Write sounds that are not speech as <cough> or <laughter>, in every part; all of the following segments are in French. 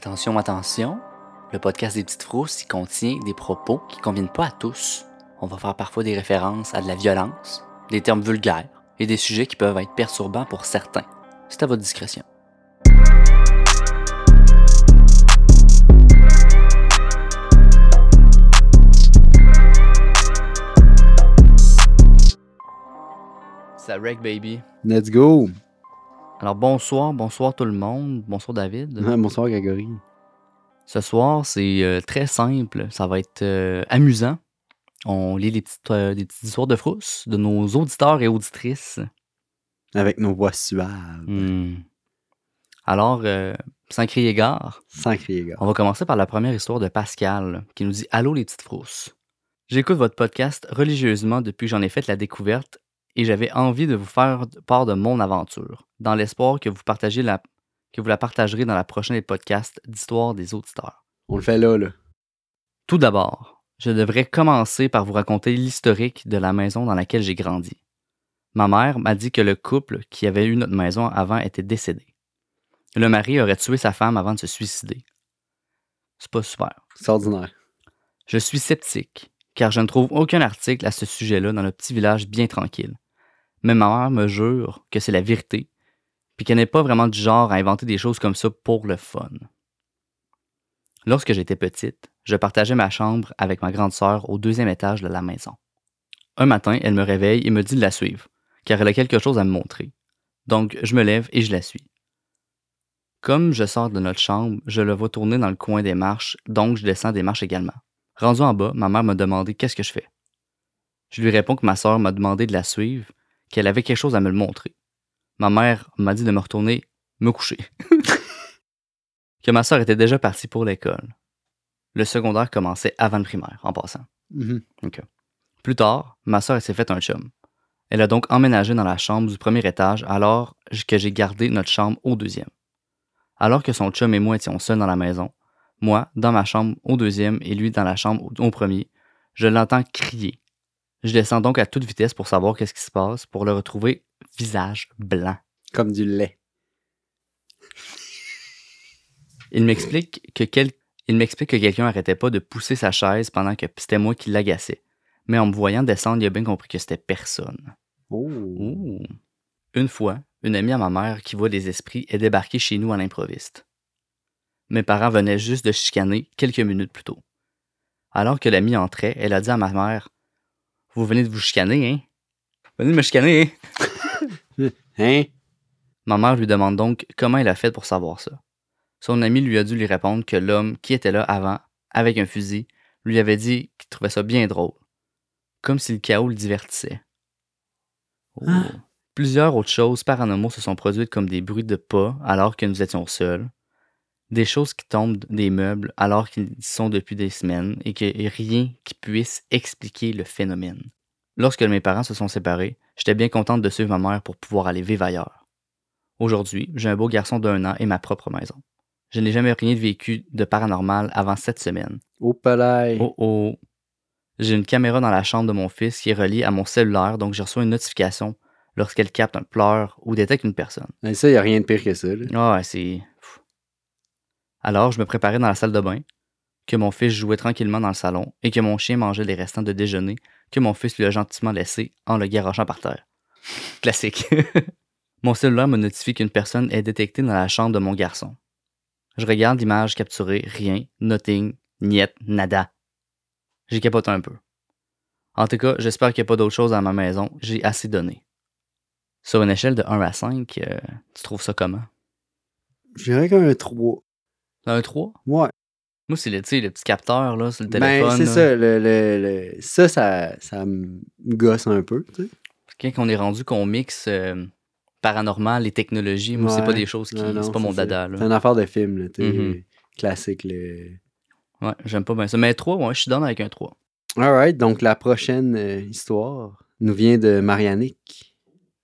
Attention, attention, le podcast des petites frousses, il contient des propos qui conviennent pas à tous. On va faire parfois des références à de la violence, des termes vulgaires et des sujets qui peuvent être perturbants pour certains. C'est à votre discrétion. Ça rec, baby. Let's go! Alors bonsoir, bonsoir tout le monde. Bonsoir David. Ouais, bonsoir, Grégory. Ce soir, c'est euh, très simple. Ça va être euh, amusant. On lit les petites, euh, des petites histoires de frousse de nos auditeurs et auditrices. Avec nos voix suaves. Hmm. Alors, sans crier gare, Sans crier, gars. on va commencer par la première histoire de Pascal qui nous dit Allô les petites frousses. J'écoute votre podcast religieusement depuis que j'en ai fait la découverte et j'avais envie de vous faire part de mon aventure, dans l'espoir que vous partagez la que vous la partagerez dans la prochaine podcast d'histoire des auditeurs. On le fait là, là. Tout d'abord, je devrais commencer par vous raconter l'historique de la maison dans laquelle j'ai grandi. Ma mère m'a dit que le couple qui avait eu notre maison avant était décédé. Le mari aurait tué sa femme avant de se suicider. C'est pas super. C'est ordinaire. Je suis sceptique, car je ne trouve aucun article à ce sujet-là dans le petit village bien tranquille. Mais ma mère me jure que c'est la vérité, puis qu'elle n'est pas vraiment du genre à inventer des choses comme ça pour le fun. Lorsque j'étais petite, je partageais ma chambre avec ma grande sœur au deuxième étage de la maison. Un matin, elle me réveille et me dit de la suivre, car elle a quelque chose à me montrer. Donc, je me lève et je la suis. Comme je sors de notre chambre, je le vois tourner dans le coin des marches, donc je descends des marches également. Rendu en bas, ma mère m'a demandé qu'est-ce que je fais. Je lui réponds que ma sœur m'a demandé de la suivre, qu'elle avait quelque chose à me le montrer. Ma mère m'a dit de me retourner me coucher. <laughs> que ma sœur était déjà partie pour l'école. Le secondaire commençait avant le primaire, en passant. Mhm. Plus tard, ma sœur s'est fait un chum. Elle a donc emménagé dans la chambre du premier étage alors que j'ai gardé notre chambre au deuxième. Alors que son chum et moi étions seuls dans la maison, moi, dans ma chambre au deuxième et lui dans la chambre au premier, je l'entends crier. Je descends donc à toute vitesse pour savoir qu'est-ce qui se passe, pour le retrouver visage blanc. Comme du lait. Il m'explique que quel- il m'explique que quelqu'un arrêtait pas de pousser sa chaise pendant que c'était moi qui l'agaçais. Mais en me voyant descendre, il a bien compris que c'était personne. Oh. Ouh. Une fois, une amie à ma mère qui voit des esprits est débarquée chez nous à l'improviste. Mes parents venaient juste de chicaner quelques minutes plus tôt. Alors que l'amie entrait, elle a dit à ma mère Vous venez de vous chicaner, hein? Venez de me chicaner, hein? <laughs> Hein? Ma mère lui demande donc comment elle a fait pour savoir ça. Son ami lui a dû lui répondre que l'homme qui était là avant, avec un fusil, lui avait dit qu'il trouvait ça bien drôle. Comme si le chaos le divertissait. Oh. Ah. Plusieurs autres choses paranormaux se sont produites comme des bruits de pas alors que nous étions seuls, des choses qui tombent des meubles alors qu'ils y sont depuis des semaines et que rien qui puisse expliquer le phénomène. Lorsque mes parents se sont séparés, j'étais bien contente de suivre ma mère pour pouvoir aller vivre ailleurs. Aujourd'hui, j'ai un beau garçon d'un an et ma propre maison. Je n'ai jamais rien vécu de paranormal avant cette semaine. Au palais. Oh oh. J'ai une caméra dans la chambre de mon fils qui est reliée à mon cellulaire, donc je reçois une notification lorsqu'elle capte un pleur ou détecte une personne. Mais ça, y a rien de pire que ça, là. Ah ouais, c'est. Alors, je me préparais dans la salle de bain, que mon fils jouait tranquillement dans le salon et que mon chien mangeait les restants de déjeuner que mon fils lui a gentiment laissé en le garochant par terre. <laughs> Classique. <laughs> mon cellulaire me notifie qu'une personne est détectée dans la chambre de mon garçon. Je regarde l'image capturée, rien, nothing, niet, nada. J'ai capoté un peu. En tout cas, j'espère qu'il n'y a pas d'autre chose à ma maison. J'ai assez donné. Sur une échelle de 1 à 5, euh, tu trouves ça comment? Je dirais qu'un 3. Un 3? Ouais. Moi, c'est le, tu sais, le petit capteur là, sur le Ben, téléphone. c'est là. ça. Le, le, le- Ça, ça, ça me gosse un peu, tu sais. Quand on est rendu qu'on mixe euh, paranormal et technologie, moi, c'est pas des choses qui. C'est pas mon dada. C'est une affaire de film, là, tu sais. Mhm. Classique, le... Ouais, j'aime pas bien ça. Mais 3, ouais, je suis dans avec un 3. Alright, donc la prochaine euh, histoire nous vient de Marianique.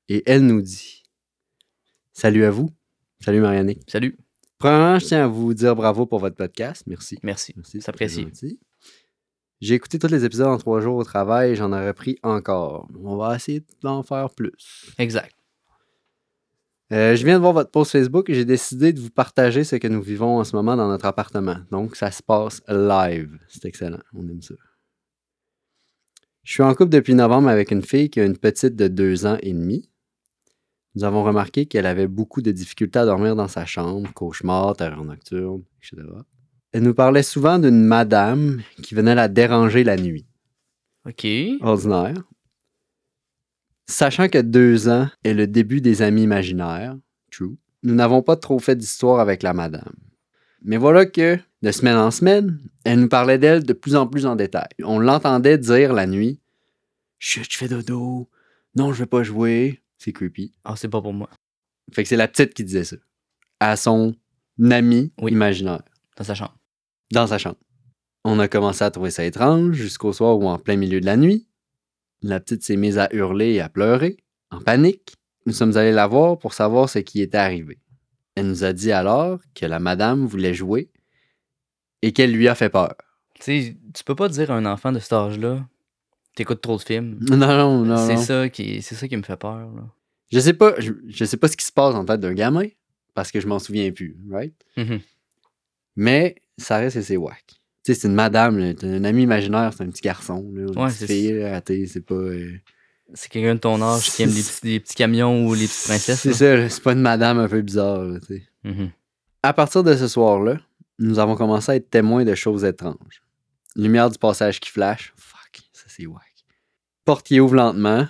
Et elle nous dit Salut à vous. Salut Marianique. Salut. Premièrement, je tiens à vous dire bravo pour votre podcast. Merci. Merci. Merci. Gentil. J'ai écouté tous les épisodes en trois jours au travail et j'en ai repris encore. On va essayer d'en faire plus. Exact. Euh, je viens de voir votre post Facebook et j'ai décidé de vous partager ce que nous vivons en ce moment dans notre appartement. Donc, ça se passe live. C'est excellent. On aime ça. Je suis en couple depuis novembre avec une fille qui a une petite de deux ans et demi. Nous avons remarqué qu'elle avait beaucoup de difficultés à dormir dans sa chambre, cauchemar, terreur nocturne, etc. Elle nous parlait souvent d'une madame qui venait la déranger la nuit. OK. Ordinaire. Sachant que deux ans est le début des amis imaginaires, true, nous n'avons pas trop fait d'histoire avec la madame. Mais voilà que, de semaine en semaine, elle nous parlait d'elle de plus en plus en détail. On l'entendait dire la nuit Chut, je fais dodo. Non, je vais pas jouer. C'est creepy. Ah, c'est pas pour moi. Fait que c'est la petite qui disait ça. À son ami Oui. imaginaire, Dans sa chambre. dans sa chambre. On a commencé à trouver ça étrange jusqu'au soir où, en plein milieu de la nuit, la petite s'est mise à hurler et à pleurer, en panique. Nous sommes allés la voir pour savoir ce qui était arrivé. Elle nous a dit alors que la madame voulait jouer et qu'elle lui a fait peur. Tu sais, tu peux pas dire à un enfant de cet âge-là, t'écoutes trop de films. Non, non, non. c'est ça qui c'est ça qui me fait peur. Là. Je sais pas, je, je sais pas ce qui se passe en tête d'un gamin parce que je m'en souviens plus, right? Mhm. Mais ça reste que c'est whack. Tu sais, c'est une madame. T'as un ami imaginaire, c'est un petit garçon. Là, une Ouais, petite c'est fille, c'est pas. euh, C'est quelqu'un de ton âge qui aime les petits, les petits camions ou les petites princesses. C'est ça, c'est pas une madame un peu bizarre. là, tu sais. Mhm. À partir de ce soir-là, nous avons commencé à être témoins de choses étranges. Lumière du passage qui flash. C'est whack. Porte qui ouvre lentement.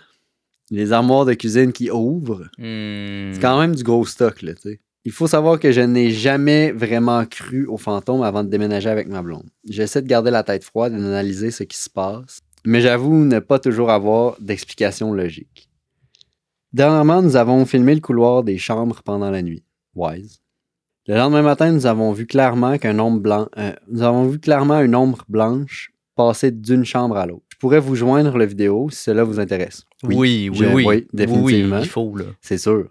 Les armoires de cuisine qui ouvrent. Hmm. C'est quand même du gros stock, là, tu sais. Il faut savoir que je n'ai jamais vraiment cru aux fantômes avant de déménager avec ma blonde. J'essaie de garder la tête froide et d'analyser ce qui se passe, mais j'avoue ne pas toujours avoir d'explication logique. Dernièrement, nous avons filmé le couloir des chambres pendant la nuit. Wise. Le lendemain matin, nous avons vu clairement qu'un ombre blanc, euh, nous avons vu clairement une ombre blanche passer d'une chambre à l'autre. Je pourrais vous joindre la vidéo si cela vous intéresse. Oui, oui, je- oui. oui, définitivement. Oui, il faut, là. C'est sûr.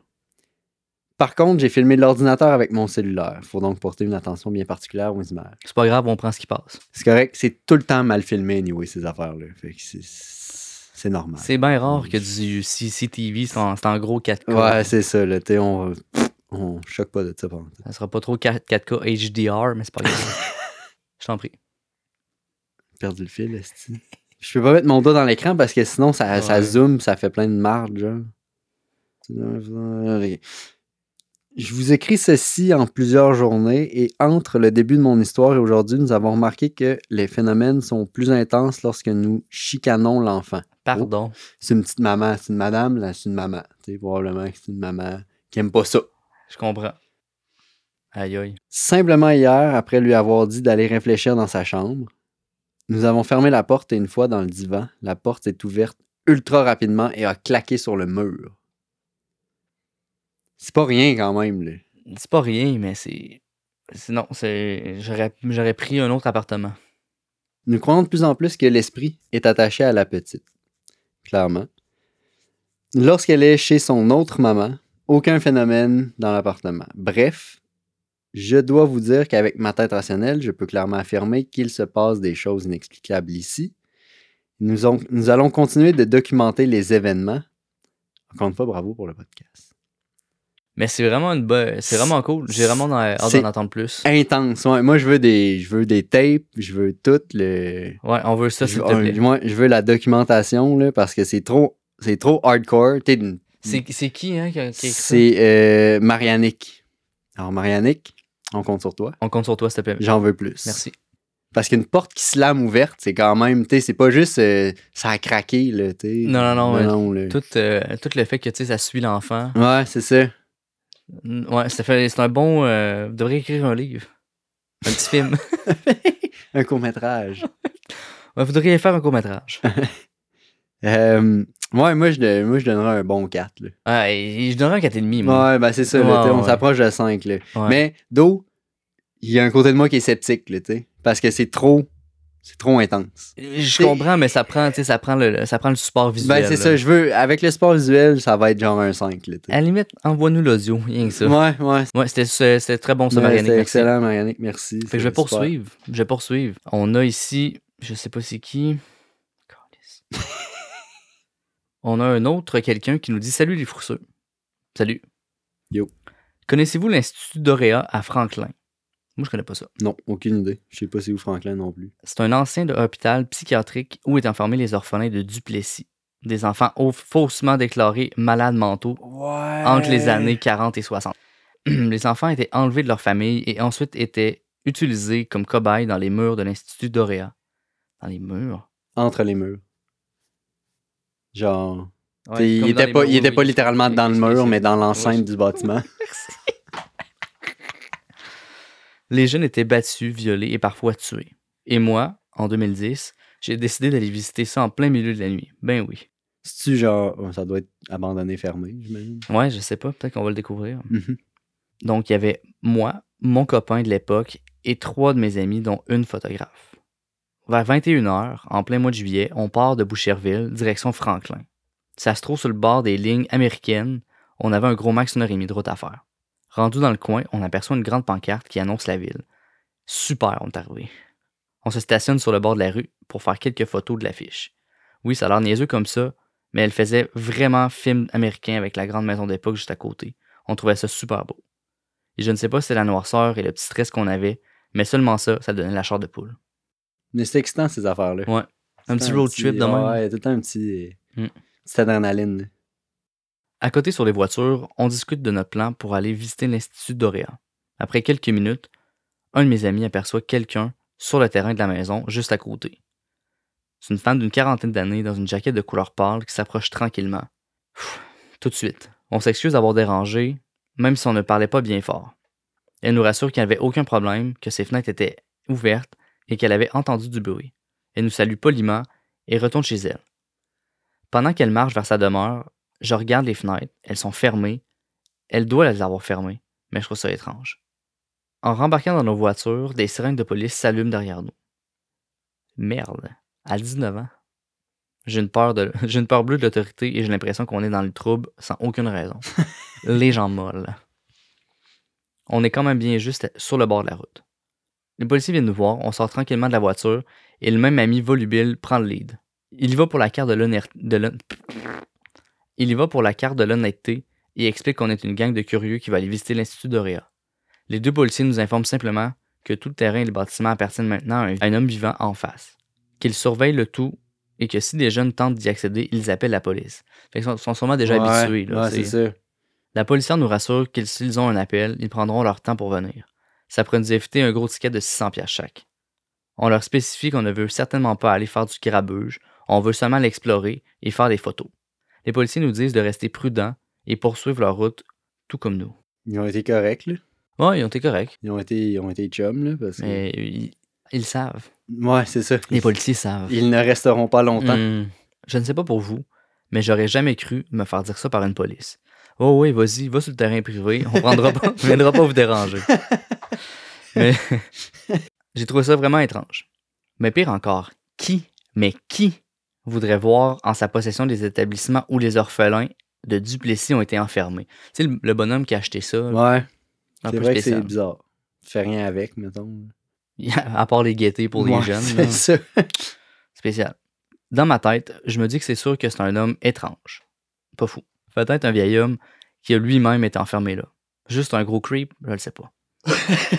Par contre, j'ai filmé de l'ordinateur avec mon cellulaire. Il faut donc porter une attention bien particulière aux images. C'est pas grave, on prend ce qui passe. C'est correct, c'est tout le temps mal filmé, anyway, ces affaires-là. Fait que c'est, normal. C'est bien rare que du CCTV, c'est en, gros 4K. Ouais, c'est ça, là. t'sais, on, on choque pas de ça. contre. Ça sera pas trop 4, 4K HDR, mais c'est pas grave. <laughs> Je t'en prie. Perdu le fil, esti. Je peux pas mettre mon doigt dans l'écran parce que sinon, ça, ça Ouais. zoome, ça fait plein de marge. Je vous écris ceci en plusieurs journées et entre le début de mon histoire et aujourd'hui, nous avons remarqué que les phénomènes sont plus intenses lorsque nous chicanons l'enfant. Pardon. C'est une petite maman, c'est une madame, là, c'est une maman. Tu sais, probablement que c'est une maman qui aime pas ça. Je comprends. Aïe aïe. Simplement hier, après lui avoir dit d'aller réfléchir dans sa chambre, nous avons fermé la porte et une fois dans le divan, la porte est ouverte ultra rapidement et a claqué sur le mur. C'est pas rien quand même, là. C'est pas rien, mais c'est. c'est- Non, c'est. J'aurais j'aurais pris un autre appartement. Nous croyons de plus en plus que l'esprit est attaché à la petite. Clairement. Lorsqu'elle est chez son autre maman, aucun phénomène dans l'appartement. Bref, je dois vous dire qu'avec ma tête rationnelle, je peux clairement affirmer qu'il se passe des choses inexplicables ici. Nous, on- nous allons continuer de documenter les événements. Encore une fois, bravo pour le podcast. Mais c'est vraiment une. C'est vraiment cool. J'ai vraiment hâte d'en entendre plus. Intense. ouais. Moi, je veux des, je veux des tapes, je veux tout le. Ouais, on veut ça, je, te plaît. moi, je veux la documentation là, parce que c'est trop, c'est trop hardcore. C'est qui, hein, qui a, écrit? C'est euh. Alors, Marianique, on compte sur toi. On compte sur toi, s'il te plaît. J'en veux plus. Merci. Parce qu'une porte qui slame ouverte, c'est quand même, tu sais, c'est pas juste euh, ça a craqué, là, tu sais. Non, non, non. Tout, euh, tout le fait que tu sais, ça suit l'enfant. Ouais, c'est ça. Ouais, ça fait, c'est un bon. Euh, vous devriez écrire un livre. Un petit film. <laughs> Un court-métrage. Ouais, vous devriez faire un court-métrage. <laughs> Euh, ouais, moi je, moi, je donnerais un bon 4, là. Ouais, et je donnerais un 4,5. moi. Ouais, ben c'est ça, là, Ouais, on ouais. s'approche de 5, là. Ouais. Mais, d'eau, il y a un côté de moi qui est sceptique, là, tu sais. Parce que c'est trop, c'est trop intense. Je comprends, mais ça prend, tu sais, ça prend le, ça prend le support visuel. Ben, c'est là. ça, je veux, avec le sport visuel, ça va être genre un 5, là. À la limite, envoie-nous l'audio, rien que ça. Ouais, Ouais, ouais. c'était, c'était très bon, ça, Marianne. C'était merci. excellent, Marianique, merci. Fait que je vais poursuivre. Je vais poursuivre. On a ici, je sais pas c'est qui. On a un autre quelqu'un qui nous dit Salut les frousseux. Salut. Yo. Connaissez-vous l'Institut Doréa à Franklin? Moi, je connais pas ça. Non, aucune idée. Je sais pas c'est où Franklin non plus. C'est un ancien de hôpital psychiatrique où étaient enfermés les orphelins de Duplessis. Des enfants au- faussement déclarés malades mentaux Ouais. entre les années 40 et 60. <clears throat> les enfants étaient enlevés de leur famille et ensuite étaient utilisés comme cobayes dans les murs de l'Institut Doréa. Dans les murs? Entre les murs. Genre. Ouais, il comme dans était les pas, il était pas littéralement dans le mur, mais dans l'enceinte du bâtiment. <laughs> Les jeunes étaient battus, violés et parfois tués. Et moi, en 2010, j'ai décidé d'aller visiter ça en plein milieu de la nuit. Ben oui. C'est-tu genre. Ça doit être abandonné, fermé, j'imagine? Ouais, je sais pas, peut-être qu'on va le découvrir. Mhm. Donc, il y avait moi, mon copain de l'époque et trois de mes amis, dont une photographe. Vers 21h, en plein mois de juillet, on part de Boucherville, direction Franklin. Ça se trouve sur le bord des lignes américaines. On avait un gros max une heure et demie de route à faire. Rendu dans le coin, on aperçoit une grande pancarte qui annonce la ville. Super, on est arrivé. On se stationne sur le bord de la rue pour faire quelques photos de l'affiche. Oui, ça a l'air niaiseux comme ça, mais elle faisait vraiment film américain avec la grande maison d'époque juste à côté. On trouvait ça super beau. Et je ne sais pas si c'est la noirceur et le petit stress qu'on avait, mais seulement ça, ça donnait la chair de poule. Mais c'est excitant, ces affaires-là. Ouais. Un petit road trip de même. Ouais, tout le temps un petit. Mm. Petite adrénaline. À côté sur les voitures, on discute de notre plan pour aller visiter l'Institut Doréa. Après quelques minutes, un de mes amis aperçoit quelqu'un sur le terrain de la maison, juste à côté. C'est une femme d'une quarantaine d'années dans une jaquette de couleur pâle qui s'approche tranquillement. Tout de suite, on s'excuse d'avoir dérangé, même si on ne parlait pas bien fort. Elle nous rassure qu'il n'y avait aucun problème, que ses fenêtres étaient ouvertes et qu'elle avait entendu du bruit. Elle nous salue poliment et retourne chez elle. Pendant qu'elle marche vers sa demeure, je regarde les fenêtres, elles sont fermées. Elle doit les avoir fermées, mais je trouve ça étrange. En rembarquant dans nos voitures, des sirènes de police s'allument derrière nous. Merde, à 19 ans. J'ai une peur de, <laughs> j'ai une peur bleue de l'autorité et j'ai l'impression qu'on est dans le trouble sans aucune raison. <laughs> les gens molles. On est quand même bien juste sur le bord de la route. Les policiers viennent nous voir, on sort tranquillement de la voiture et le même ami volubile prend le lead. Il y va pour la carte de l'honnêteté. de l'hon- Il y va pour la carte de l'honnêteté et explique qu'on est une gang de curieux qui va aller visiter l'Institut d'Oréa. Les deux policiers nous informent simplement que tout le terrain et le bâtiment appartiennent maintenant à un, à un homme vivant en face, qu'ils surveillent le tout et que si des jeunes tentent d'y accéder, ils appellent la police. Fait qu'ils sont, sont sûrement déjà Ouais, habitués. là, ouais, la policière nous rassure qu'ils s'ils ont un appel, ils prendront leur temps pour venir. Ça pourrait nous éviter un gros ticket de 600 pièces chaque. On leur spécifie qu'on ne veut certainement pas aller faire du grabuge, on veut seulement l'explorer et faire des photos. Les policiers nous disent de rester prudents et poursuivre leur route, tout comme nous. Ils ont été corrects, là. Ouais, ils ont été corrects, Ils ont été, ils ont été chums, là. Parce que... mais ils, ils savent. Ouais, c'est ça. Les policiers savent. Ils ne resteront pas longtemps. Hmm, je ne sais pas pour vous, mais j'aurais jamais cru me faire dire ça par une police. Oh oui, vas-y, va sur le terrain privé, on prendra pas, on viendra pas vous déranger. Mais <laughs> j'ai trouvé ça vraiment étrange. Mais pire encore, qui, mais qui voudrait voir en sa possession des établissements où les orphelins de Duplessis ont été enfermés? Tu sais, le, le bonhomme qui a acheté ça, Ouais, c'est vrai que c'est bizarre. Fais rien avec, mettons. <laughs> à part les gaietés pour les jeunes. C'est <laughs> ça. spécial. Dans ma tête, je me dis que c'est sûr que c'est un homme étrange. Pas fou. Peut-être un vieil homme qui a lui-même été enfermé là. Juste un gros creep, je le sais pas.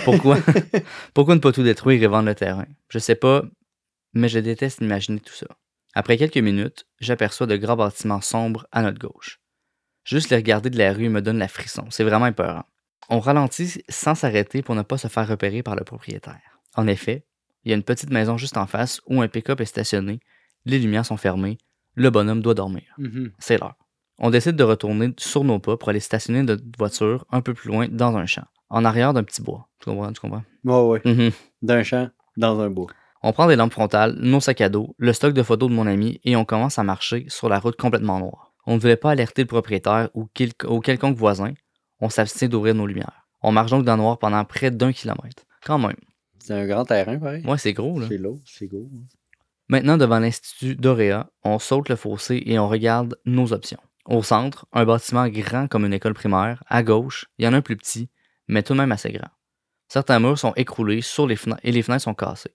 Pourquoi? <laughs> Pourquoi ne pas tout détruire et vendre le terrain? Je sais pas, mais je déteste imaginer tout ça. Après quelques minutes, j'aperçois de grands bâtiments sombres à notre gauche. Juste les regarder de la rue me donne la frisson. C'est vraiment épeurant. On ralentit sans s'arrêter pour ne pas se faire repérer par le propriétaire. En effet, il y a une petite maison juste en face où un pick-up est stationné, les lumières sont fermées, le bonhomme doit dormir. Mhm. C'est l'heure. On décide de retourner sur nos pas pour aller stationner notre voiture un peu plus loin dans un champ, en arrière d'un petit bois. Tu comprends? Tu comprends? Ouais, ouais. Mhm. D'un champ dans un bois. On prend des lampes frontales, nos sacs à dos, le stock de photos de mon ami et on commence à marcher sur la route complètement noire. On ne voulait pas alerter le propriétaire ou, quel- ou quelconque voisin. On s'abstient d'ouvrir nos lumières. On marche donc dans le noir pendant près d'un kilomètre. Quand même. C'est un grand terrain, pareil. Ouais, c'est gros, là. C'est lourd, c'est gros. hein. Maintenant, devant l'Institut d'Oréa, on saute le fossé et on regarde nos options. Au centre, un bâtiment grand comme une école primaire. À gauche, il y en a un plus petit, mais tout de même assez grand. Certains murs sont écroulés sur les fenêtres et les fenêtres sont cassées.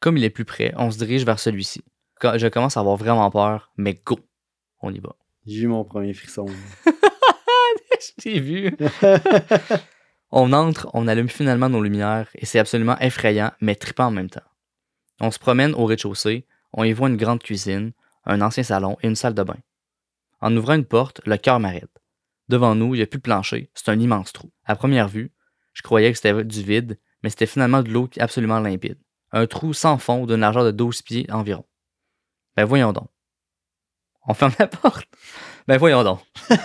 Comme il est plus près, on se dirige vers celui-ci. Je commence à avoir vraiment peur, mais go! On y va. J'ai eu mon premier frisson. <laughs> Je t'ai vu. <laughs> On entre, on allume finalement nos lumières et c'est absolument effrayant, mais trippant en même temps. On se promène au rez-de-chaussée, on y voit une grande cuisine, un ancien salon et une salle de bain. En ouvrant une porte, le cœur m'arrête. Devant nous, il n'y a plus de plancher, c'est un immense trou. À première vue, je croyais que c'était du vide, mais c'était finalement de l'eau absolument limpide. Un trou sans fond d'une largeur de 12 pieds environ. Ben voyons donc. On ferme la porte. Ben voyons donc. <laughs>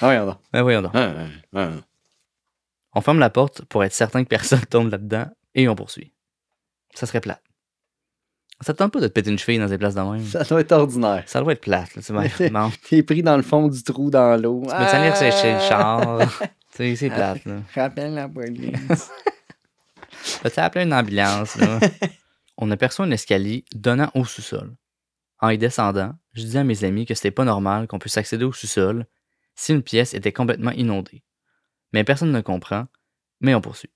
Voyons donc. Ben voyons donc. Ah, ah, ah. On ferme la porte pour être certain que personne <laughs> tombe là-dedans et on poursuit. Ça serait plate. Ça te tente pas de te péter une cheville dans des places de même? Ça doit être ordinaire. Ça doit être plate. Bon. T'es pris dans le fond du trou dans l'eau. Tu peux t'aller sécher le char. Tu c'est plate. Là. Rappelle la police. <laughs> Peux-tu appeler une ambulance? Là? <laughs> on aperçoit un escalier donnant au sous-sol. En y descendant, je dis à mes amis que c'était pas normal qu'on puisse accéder au sous-sol si une pièce était complètement inondée. Mais personne ne comprend, mais on poursuit.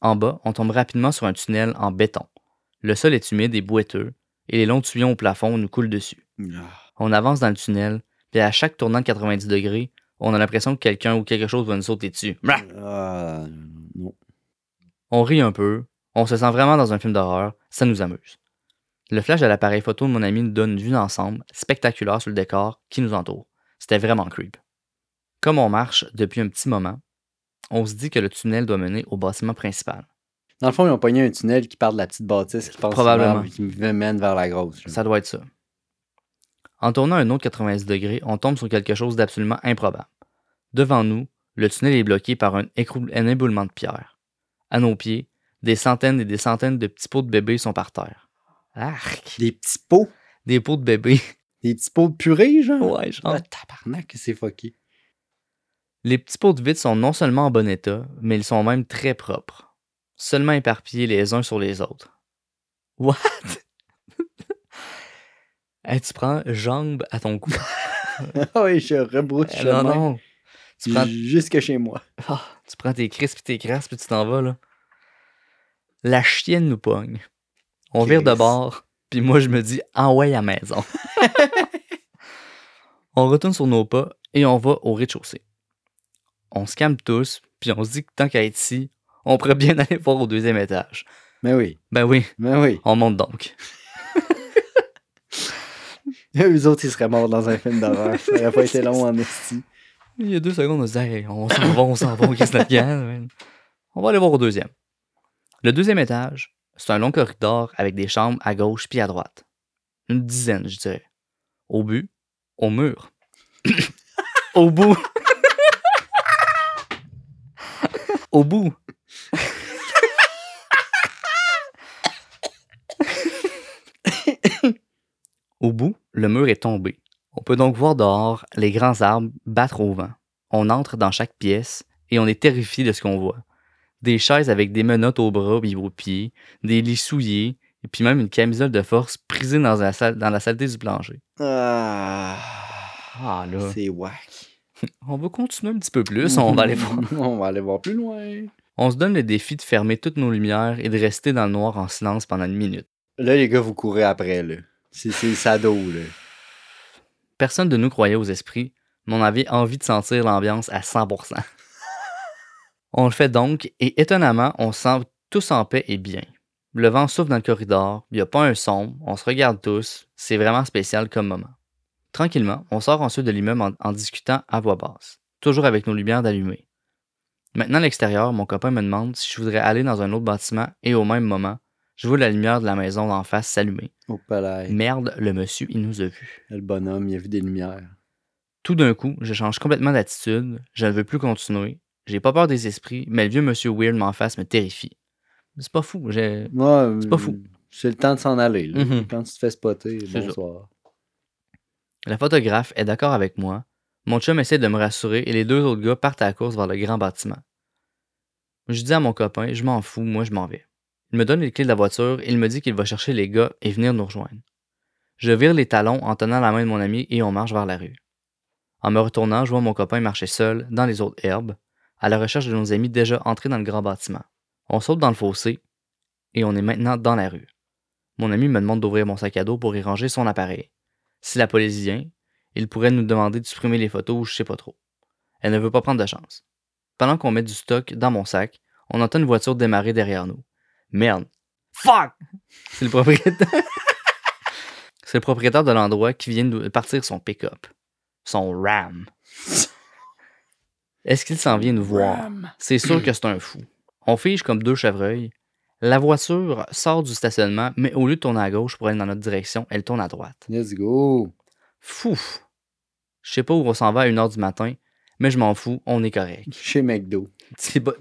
En bas, on tombe rapidement sur un tunnel en béton. Le sol est humide et boiteux, et les longs tuyaux au plafond nous coulent dessus. Ah. On avance dans le tunnel, puis à chaque tournant de 90 degrés, on a l'impression que quelqu'un ou quelque chose va nous sauter dessus. Ah, non. On rit un peu, on se sent vraiment dans un film d'horreur, ça nous amuse. Le flash de l'appareil photo de mon ami nous donne une vue d'ensemble spectaculaire sur le décor qui nous entoure. C'était vraiment creep. Comme on marche depuis un petit moment, on se dit que le tunnel doit mener au bâtiment principal. Dans le fond, ils ont pogné un tunnel qui part de la petite bâtisse qui passe Probablement. vers- qui mène vers la grosse. Ça doit être ça. En tournant un autre 90 degrés, on tombe sur quelque chose d'absolument improbable. Devant nous, le tunnel est bloqué par un, éboulement de pierre. À nos pieds, des centaines et des centaines de petits pots de bébés sont par terre. Arc! Des petits pots? Des pots de bébés. <laughs> Des petits pots de purée, genre? Ouais, genre. Ah, tabarnak, c'est fucké. Les petits pots de vide sont non seulement en bon état, mais ils sont même très propres. Seulement éparpillés les uns sur les autres. <laughs> What? <laughs> Hey, tu prends jambe à ton cou. Ah <laughs> oui, je rebrousse Eh, chemin. non, non. Tu prends, Jusque chez moi. ah, tu prends tes crispes et tes crasses, puis tu t'en vas, là. La chienne nous pogne. On vire de bord, puis moi, je me dis, ah ouais, à maison. on retourne sur nos pas et on va au rez-de-chaussée. On se calme tous, puis on se dit que tant qu'à être ici, on pourrait bien <laughs> aller voir au deuxième étage. Mais oui, Ben oui, mais oui. on monte donc. <laughs> Eux autres, ils seraient morts dans un film d'horreur. Ça aurait pas été long en esti. Il y a deux secondes, on se dit, Hey, on s'en va, on s'en va, qu'est-ce On va aller voir au deuxième. Le deuxième étage, c'est un long corridor avec des chambres à gauche puis à droite. Une dizaine, je dirais. Au but, au mur. <coughs> au bout. Au bout. au bout, le mur est tombé. On peut donc voir dehors les grands arbres battre au vent. On entre dans chaque pièce et on est terrifié de ce qu'on voit. Des chaises avec des menottes aux bras et aux pieds, des lits souillés, et puis même une camisole de force prisée dans la, salle, dans la saleté du plancher. Ah, Ah là, c'est whack. <laughs> on va continuer un petit peu plus, on va aller voir. <laughs> On va aller voir plus loin. On se donne le défi de fermer toutes nos lumières et de rester dans le noir en silence pendant une minute. Là, les gars, vous courez après, là. C'est sado, là. Personne de nous croyait aux esprits, mais on avait envie de sentir l'ambiance à 100%. <laughs> on le fait donc, et étonnamment, on se sent tous en paix et bien. Le vent souffle dans le corridor, il n'y a pas un son, on se regarde tous, c'est vraiment spécial comme moment. Tranquillement, on sort ensuite de l'immeuble en, en discutant à voix basse, toujours avec nos lumières d'allumées. Maintenant à l'extérieur, mon copain me demande si je voudrais aller dans un autre bâtiment et au même moment, je vois la lumière de la maison d'en face s'allumer. Au palais. Merde, le monsieur, il nous a vus. Le bonhomme, il a vu des lumières. Tout d'un coup, je change complètement d'attitude, je ne veux plus continuer, j'ai pas peur des esprits, mais le vieux monsieur Weird m'en face me terrifie. C'est pas fou, j'ai... C'est pas fou. C'est le temps de s'en aller, là. Mhm. Quand tu te fais spotter, bonsoir. La photographe est d'accord avec moi, mon chum essaie de me rassurer et les deux autres gars partent à la course vers le grand bâtiment. Je dis à mon copain, je m'en fous, moi je m'en vais. Il me donne les clés de la voiture il me dit qu'il va chercher les gars et venir nous rejoindre. Je vire les talons en tenant la main de mon ami et on marche vers la rue. En me retournant, je vois mon copain marcher seul dans les autres herbes, à la recherche de nos amis déjà entrés dans le grand bâtiment. On saute dans le fossé et on est maintenant dans la rue. Mon ami me demande d'ouvrir mon sac à dos pour y ranger son appareil. Si la police vient, Il pourrait nous demander de supprimer les photos ou je sais pas trop. Elle ne veut pas prendre de chance. Pendant qu'on met du stock dans mon sac, on entend une voiture démarrer derrière nous. Merde. Fuck! <laughs> C'est le propriétaire. <laughs> C'est le propriétaire de l'endroit qui vient de partir son pick-up. Son Ram. Est-ce qu'il s'en vient nous voir? C'est sûr que c'est un fou. On fige comme deux chevreuils. La voiture sort du stationnement, mais au lieu de tourner à gauche pour aller dans notre direction, elle tourne à droite. Let's go. Fou! Je sais pas où on s'en va à 1h du matin, mais je m'en fous, on est correct. Chez McDo. <laughs> C'est bo-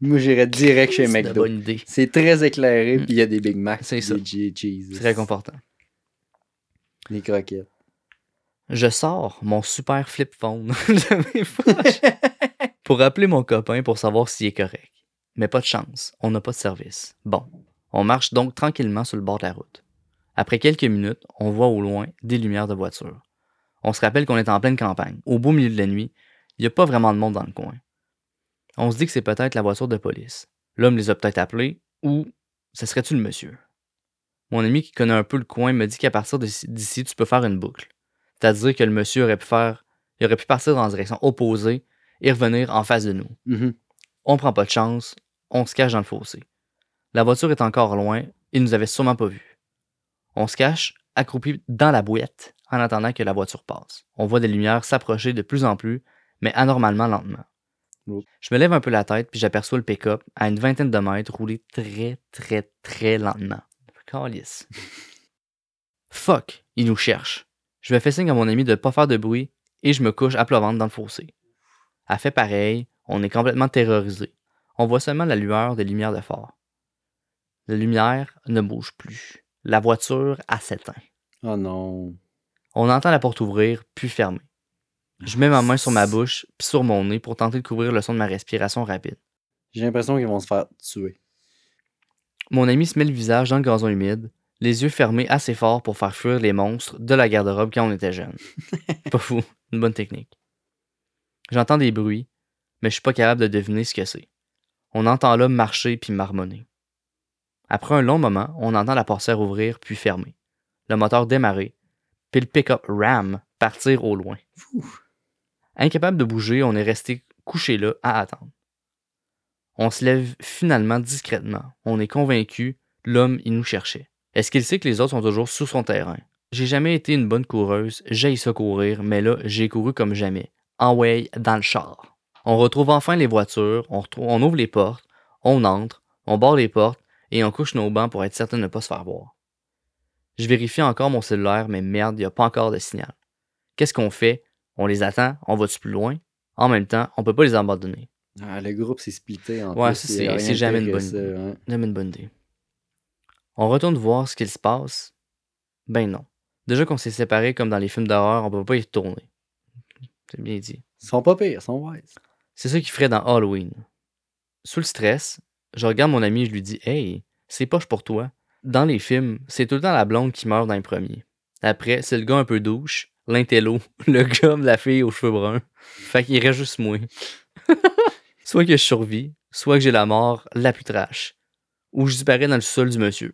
Moi, j'irais direct chez c'est une McDo. bonne idée. C'est très éclairé, Mm. puis il y a des Big Macs, C'est des ça. G- cheese, C'est réconfortant. des croquettes. Je sors mon super flip phone <laughs> de mes poches pour appeler mon copain pour savoir s'il est correct. Mais pas de chance, on n'a pas de service. Bon, on marche donc tranquillement sur le bord de la route. Après quelques minutes, on voit au loin des lumières de voiture. On se rappelle qu'on est en pleine campagne. Au beau milieu de la nuit, il n'y a pas vraiment de monde dans le coin. On se dit que c'est peut-être la voiture de police. L'homme les a peut-être appelés, ou ce serait-tu le monsieur? Mon ami qui connaît un peu le coin me dit qu'à partir d'ici- tu peux faire une boucle. C'est-à-dire que le monsieur aurait pu faire, il aurait pu partir dans la direction opposée et revenir en face de nous. Mhm. On prend pas de chance, on se cache dans le fossé. La voiture est encore loin, il nous avait sûrement pas vus. On se cache, accroupi dans la boîte, en attendant que la voiture passe. On voit des lumières s'approcher de plus en plus, mais anormalement lentement. Je me lève un peu la tête, puis j'aperçois le pick-up à une vingtaine de mètres rouler très, très, très lentement. Calice. <laughs> Fuck, il nous cherche. Je faire signe à mon ami de ne pas faire de bruit et je me couche à plat ventre dans le fossé. Elle fait pareil, on est complètement terrorisé. On voit seulement la lueur des lumières de phare. La lumière ne bouge plus. La voiture a s'éteint. Oh non. On entend la porte ouvrir, puis fermer. Je mets ma main sur ma bouche, puis sur mon nez pour tenter de couvrir le son de ma respiration rapide. J'ai l'impression qu'ils vont se faire tuer. Mon ami se met le visage dans le gazon humide, les yeux fermés assez fort pour faire fuir les monstres de la garde-robe quand on était jeune. <laughs> pas fou, une bonne technique. J'entends des bruits, mais je suis pas capable de deviner ce que c'est. On entend l'homme marcher puis marmonner. Après un long moment, on entend la portière ouvrir puis fermer, le moteur démarrer, puis le pick-up Ram partir au loin. Incapable de bouger, on est resté couché là à attendre. On se lève finalement discrètement. On est convaincu, l'homme, il nous cherchait. Est-ce qu'il sait que les autres sont toujours sous son terrain? J'ai jamais été une bonne coureuse, j'ai ça courir, mais là, j'ai couru comme jamais. En way, dans le char. On retrouve enfin les voitures, on, ouvre les portes, on entre, on barre les portes et on couche nos bancs pour être certain de ne pas se faire voir. Je vérifie encore mon cellulaire, mais merde, il n'y a pas encore de signal. Qu'est-ce qu'on fait? On les attend, on va-tu plus loin? En même temps, on peut pas les abandonner. Ah, le groupe s'est splitté en Ouais, c'est- une bonne ça, hein. Jamais une bonne idée. On retourne voir ce qu'il se passe. Ben non. Déjà qu'on s'est séparés comme dans les films d'horreur, on peut pas y retourner. C'est bien dit. Ils sont pas pires, ils sont wise. C'est ça qu'il ferait dans Halloween. Sous le stress, je regarde mon ami et je lui dis Hey, c'est poche pour toi. Dans les films, c'est tout le temps la blonde qui meurt dans les premiers. Après, c'est le gars un peu douche, l'intello, <laughs> le gars de la fille aux cheveux bruns. Fait qu'il reste juste moi. <laughs> soit que je survis, soit que j'ai la mort la plus trash. Ou je disparais dans le sol du monsieur.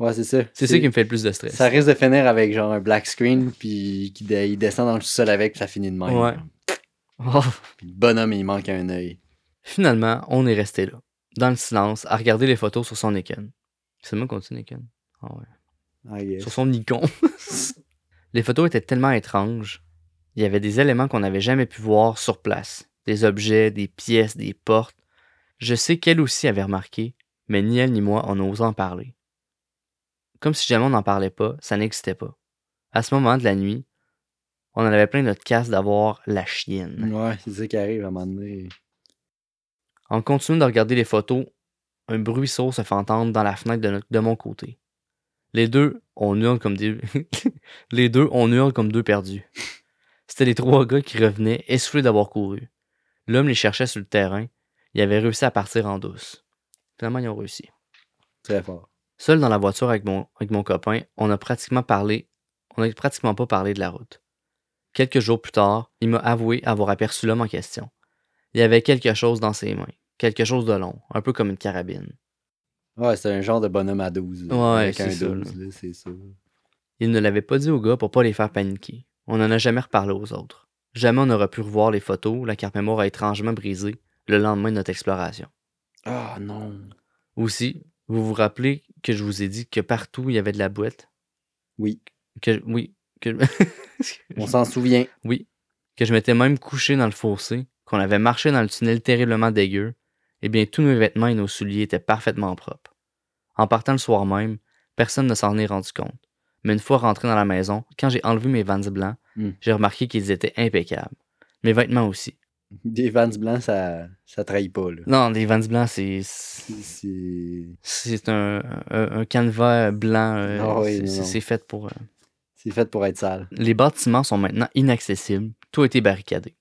Ouais, c'est ça. C'est ça qui me fait le plus de stress. Ça risque de finir avec genre un black screen, puis qu'il descend dans le sol avec, puis ça finit de même. Ouais. Oh. <laughs> Puis le bonhomme, il manque un œil. Finalement, on est resté là, dans le silence, à regarder les photos sur son Nikon. C'est moi qu'on dit Nikon? Ah ouais. I guess. Sur son Nikon. <laughs> les photos étaient tellement étranges. Il y avait des éléments qu'on n'avait jamais pu voir sur place. Des objets, des pièces, des portes. Je sais qu'elle aussi avait remarqué, mais ni elle ni moi on n'osait en parler. Comme si jamais on n'en parlait pas, ça n'existait pas. À ce moment de la nuit, on en avait plein notre casse d'avoir la chienne. Ouais, c'est ça qui arrive à un moment donné. En continuant de regarder les photos, un bruit sourd se fait entendre dans la fenêtre de, notre- de mon côté. Les deux, on hurle comme des... <laughs> les deux, on hurle comme deux perdus. C'était les trois gars qui revenaient, essoufflés d'avoir couru. L'homme les cherchait sur le terrain. Il avait réussi à partir en douce. Finalement, ils ont réussi. Très fort. Seul dans la voiture avec mon, avec mon copain, on a pratiquement parlé, on n'a pratiquement pas parlé de la route. Quelques jours plus tard, il m'a avoué avoir aperçu l'homme en question. Il y avait quelque chose dans ses mains, quelque chose de long, un peu comme une carabine. Ouais, c'est un genre de bonhomme à 12. là, Ouais, c'est un ça, 12, là, c'est ça. Il ne l'avait pas dit aux gars pour pas les faire paniquer. On n'en a jamais reparlé aux autres. Jamais on n'aura pu revoir les photos, la carte mémoire a étrangement brisée le lendemain de notre exploration. Ah non. Aussi, vous vous rappelez que je vous ai dit que partout il y avait de la boîte? Oui. Que, oui. <laughs> Que, On s'en souvient. oui. Que je m'étais même couché dans le fossé, qu'on avait marché dans le tunnel terriblement dégueu. Eh bien, tous nos vêtements et nos souliers étaient parfaitement propres. En partant le soir même, personne ne s'en est rendu compte. Mais une fois rentré dans la maison, quand j'ai enlevé mes vans blancs, Hmm. j'ai remarqué qu'ils étaient impeccables. Mes vêtements aussi. <laughs> Des Vans blancs, ça, ça trahit pas, là. Non, les vans blancs, c'est. C'est C'est un, un, un canevas blanc. euh, Ah oui, c'est fait pour. euh, c'est fait pour être sale. Les bâtiments sont maintenant inaccessibles. Tout a été barricadé.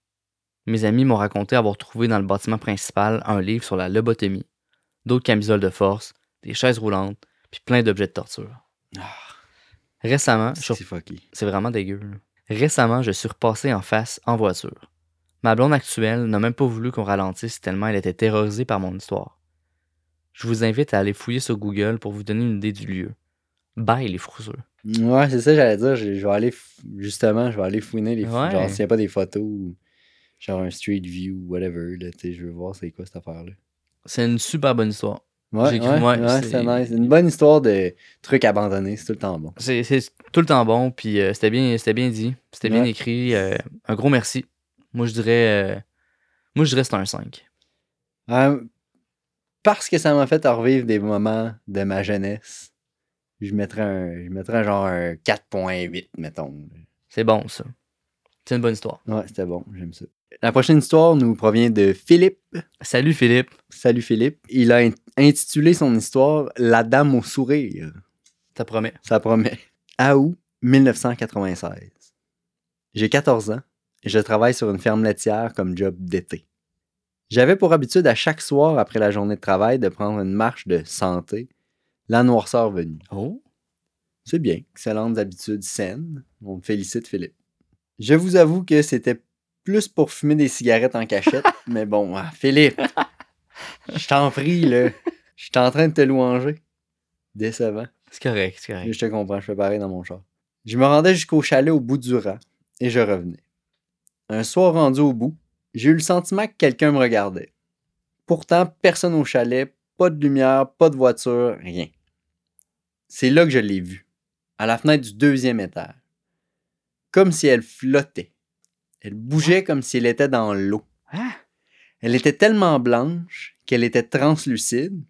Mes amis m'ont raconté avoir trouvé dans le bâtiment principal un livre sur la lobotomie, d'autres camisoles de force, des chaises roulantes, puis plein d'objets de torture. Ah, Récemment, c'est vraiment dégueu. là. Récemment, je suis repassé en face en voiture. Ma blonde actuelle n'a même pas voulu qu'on ralentisse tellement elle était terrorisée par mon histoire. Je vous invite à aller fouiller sur Google pour vous donner une idée du lieu. Bye les frousseux. Ouais, c'est ça j'allais dire. Je je vais aller, justement, je vais aller fouiner les Ouais. Genre, s'il n'y a pas des photos, ou genre un street view, whatever, là, je veux voir c'est quoi cette affaire-là. C'est une super bonne histoire. Ouais, ouais, ouais, c'est- c'est nice. Une bonne histoire de trucs abandonnés, c'est tout le temps bon. C'est tout le temps bon, puis euh, c'était bien, bien dit, c'était bien écrit. euh, un gros merci. Moi je dirais, euh, moi je dirais c'est un 5. Euh, parce que ça m'a fait revivre des moments de ma jeunesse, je mettrais un, je mettrais genre un 4.8, mettons. C'est bon ça. C'est une bonne histoire. Ouais, c'était bon, j'aime ça. La prochaine histoire nous provient de Philippe. Salut Philippe. Salut Philippe. Il a in- intitulé son histoire La Dame au sourire. Ça promet. Ça promet. À août 1996. J'ai 14 ans et je travaille sur une ferme laitière comme job d'été. J'avais pour habitude à chaque soir après la journée de travail de prendre une marche de santé, la noirceur venue. Oh. C'est bien, excellentes habitudes saines. On me félicite Philippe. Je vous avoue que c'était plus pour fumer des cigarettes en cachette, <laughs> mais bon, ah, Philippe, je t'en prie, là. Je suis en train de te louanger. Décevant. C'est correct, c'est correct. Je te comprends, je fais pareil dans mon char. Je me rendais jusqu'au chalet au bout du rang et je revenais. Un soir rendu au bout, j'ai eu le sentiment que quelqu'un me regardait. Pourtant, personne au chalet, pas de lumière, pas de voiture, rien. C'est là que je l'ai vue, à la fenêtre du deuxième étage. Comme si elle flottait. Elle bougeait comme si elle était dans l'eau. Ah! Elle était tellement blanche qu'elle était translucide.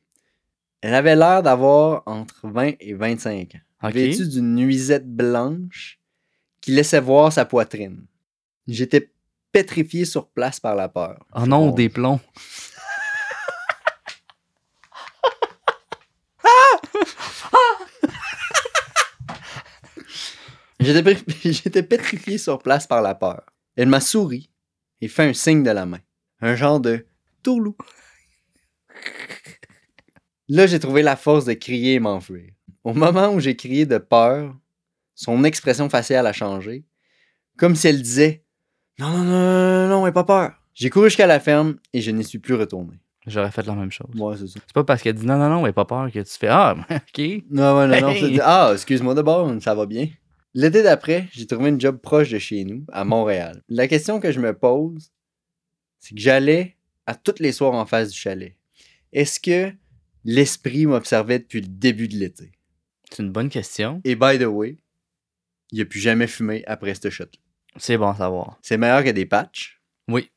Elle avait l'air d'avoir entre 20 et 25 ans vêtue d'une nuisette blanche qui laissait voir sa poitrine. J'étais pétrifié sur place par la peur. Oh non, des plombs. J'étais pé- <laughs> j'étais pétrifié sur place par la peur. Elle m'a souri et fait un signe de la main. Un genre de tourlou. Là, j'ai trouvé la force de crier et m'enfuir. Au moment où j'ai crié de peur, son expression faciale a changé, comme si elle disait Non, non, non, non, non, pas peur. J'ai couru jusqu'à la ferme et je n'y suis plus retourné. J'aurais fait la même chose. Ouais, c'est ça. C'est pas parce qu'elle dit non, non, non, mais pas peur que tu fais Ah, <laughs> ok. Non, ouais, non, non. Hey! c'est- Ah, excuse-moi d'abord, ça va bien. L'été d'après, j'ai trouvé une job proche de chez nous, à Montréal. La question que je me pose, c'est que j'allais à toutes les soirs en face du chalet. Est-ce que l'esprit m'observait depuis le début de l'été? C'est une bonne question. Et by the way, il a plus jamais fumé après ce shot. C'est bon à savoir. C'est meilleur que des patchs? Oui,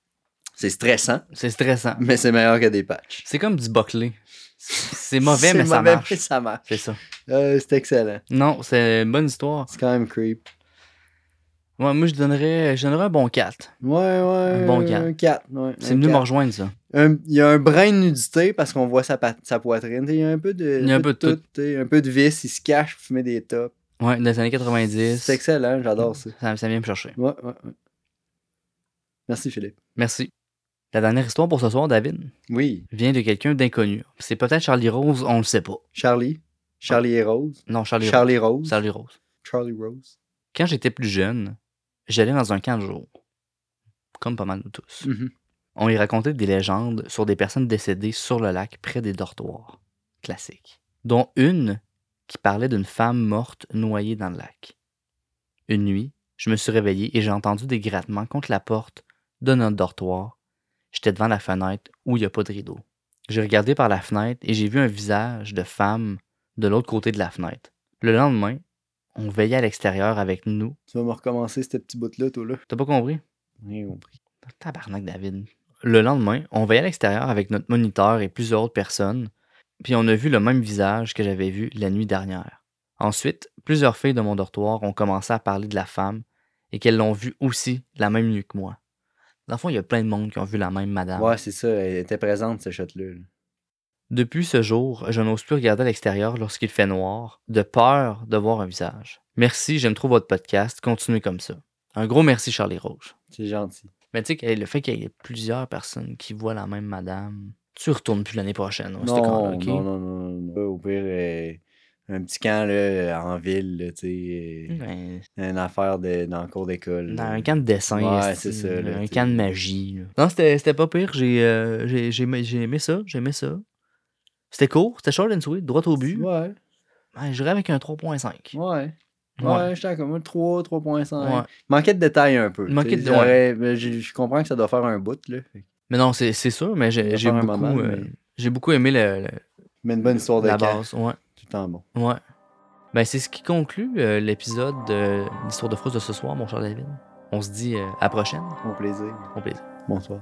C'est stressant, c'est stressant. mais c'est meilleur que des patchs. C'est comme du boclé. C'est mauvais, <laughs> mais C'est ça mauvais, marche. mais ça marche. C'est ça. Euh, c'est excellent. Non, c'est une bonne histoire. C'est quand même creep. Ouais, moi, je donnerais, je donnerais un bon 4. Ouais, ouais. Un bon gars. Un 4. Ouais, C'est venu me rejoindre, ça. Il y a un brin de nudité parce qu'on voit sa, sa poitrine. Il y a un peu de, Il y a un peu de tout. un peu de vis. Il se cache pour fumer des tops. Ouais, dans les années 90. C'est excellent. J'adore ça. Ça, ça vient me chercher. Ouais, ouais, ouais. Merci, Philippe. Merci. La dernière histoire pour ce soir, David, Oui. vient de quelqu'un d'inconnu. C'est peut-être Charlie Rose, on le sait pas. Charlie? Charlie et Rose? Non, Charlie, Charlie Rose? Rose. Charlie Rose. Charlie Rose. Quand j'étais plus jeune, j'allais dans un camp de jour. Comme pas mal de tous. Mhm. On y racontait des légendes sur des personnes décédées sur le lac près des dortoirs. Classique. Dont une qui parlait d'une femme morte noyée dans le lac. Une nuit, Je me suis réveillé et j'ai entendu des grattements contre la porte de notre dortoir. J'étais devant la fenêtre où il n'y a pas de rideau. J'ai regardé par la fenêtre et j'ai vu un visage de femme de l'autre côté de la fenêtre. Le lendemain, on veillait à l'extérieur avec nous. Tu vas me recommencer ce petit bout-là, toi, là. T'as pas compris? J'ai compris. Tabarnak, David. Le lendemain, on veillait à l'extérieur avec notre moniteur et plusieurs autres personnes, puis on a vu le même visage que j'avais vu la nuit dernière. Ensuite, plusieurs filles de mon dortoir ont commencé à parler de la femme et qu'elles l'ont vue aussi la même nuit que moi. Dans le fond, il y a plein de monde qui ont vu la même madame. Ouais, c'est ça. Elle était présente, ce shot-là. là. Depuis ce jour, je n'ose plus regarder à l'extérieur lorsqu'il fait noir, de peur de voir un visage. Merci, j'aime trop votre podcast. Continuez comme ça. Un gros merci, Charlie Rouge. C'est gentil. Mais tu sais, que le fait qu'il y ait plusieurs personnes qui voient la même madame, tu retournes plus l'année prochaine. ouais, Non, non, non, non, non. Au pire, euh, un petit camp là, en ville, tu sais. Ouais, Une affaire de, dans le cours d'école. dans un camp de dessin, Ouais, c'est ça, là, un t'sais. camp de magie. là. Non, c'était pas pire. J'ai euh, j'ai- aimé ça. J'ai aimé ça. C'était court, c'était short and sweet, droit au but. Ouais, Ouais, J'irais avec un 3.5. ouais. Ouais. Ouais, j'étais comme un 3, 3.5. Ouais. Manquait de détails un peu. Manquait de- ouais. Je je comprends que ça doit faire un bout, là. Mais non, c'est sûr, mais j'ai beaucoup, euh, mais- j'ai beaucoup aimé le- le- Mais une bonne histoire de la camp. base. Ouais. Temps bon. Ouais. Ben, c'est ce qui conclut euh, l'épisode de l'histoire de France de ce soir, mon cher David. On se dit euh, à la prochaine. Mon plaisir. Au plaisir. Bonsoir.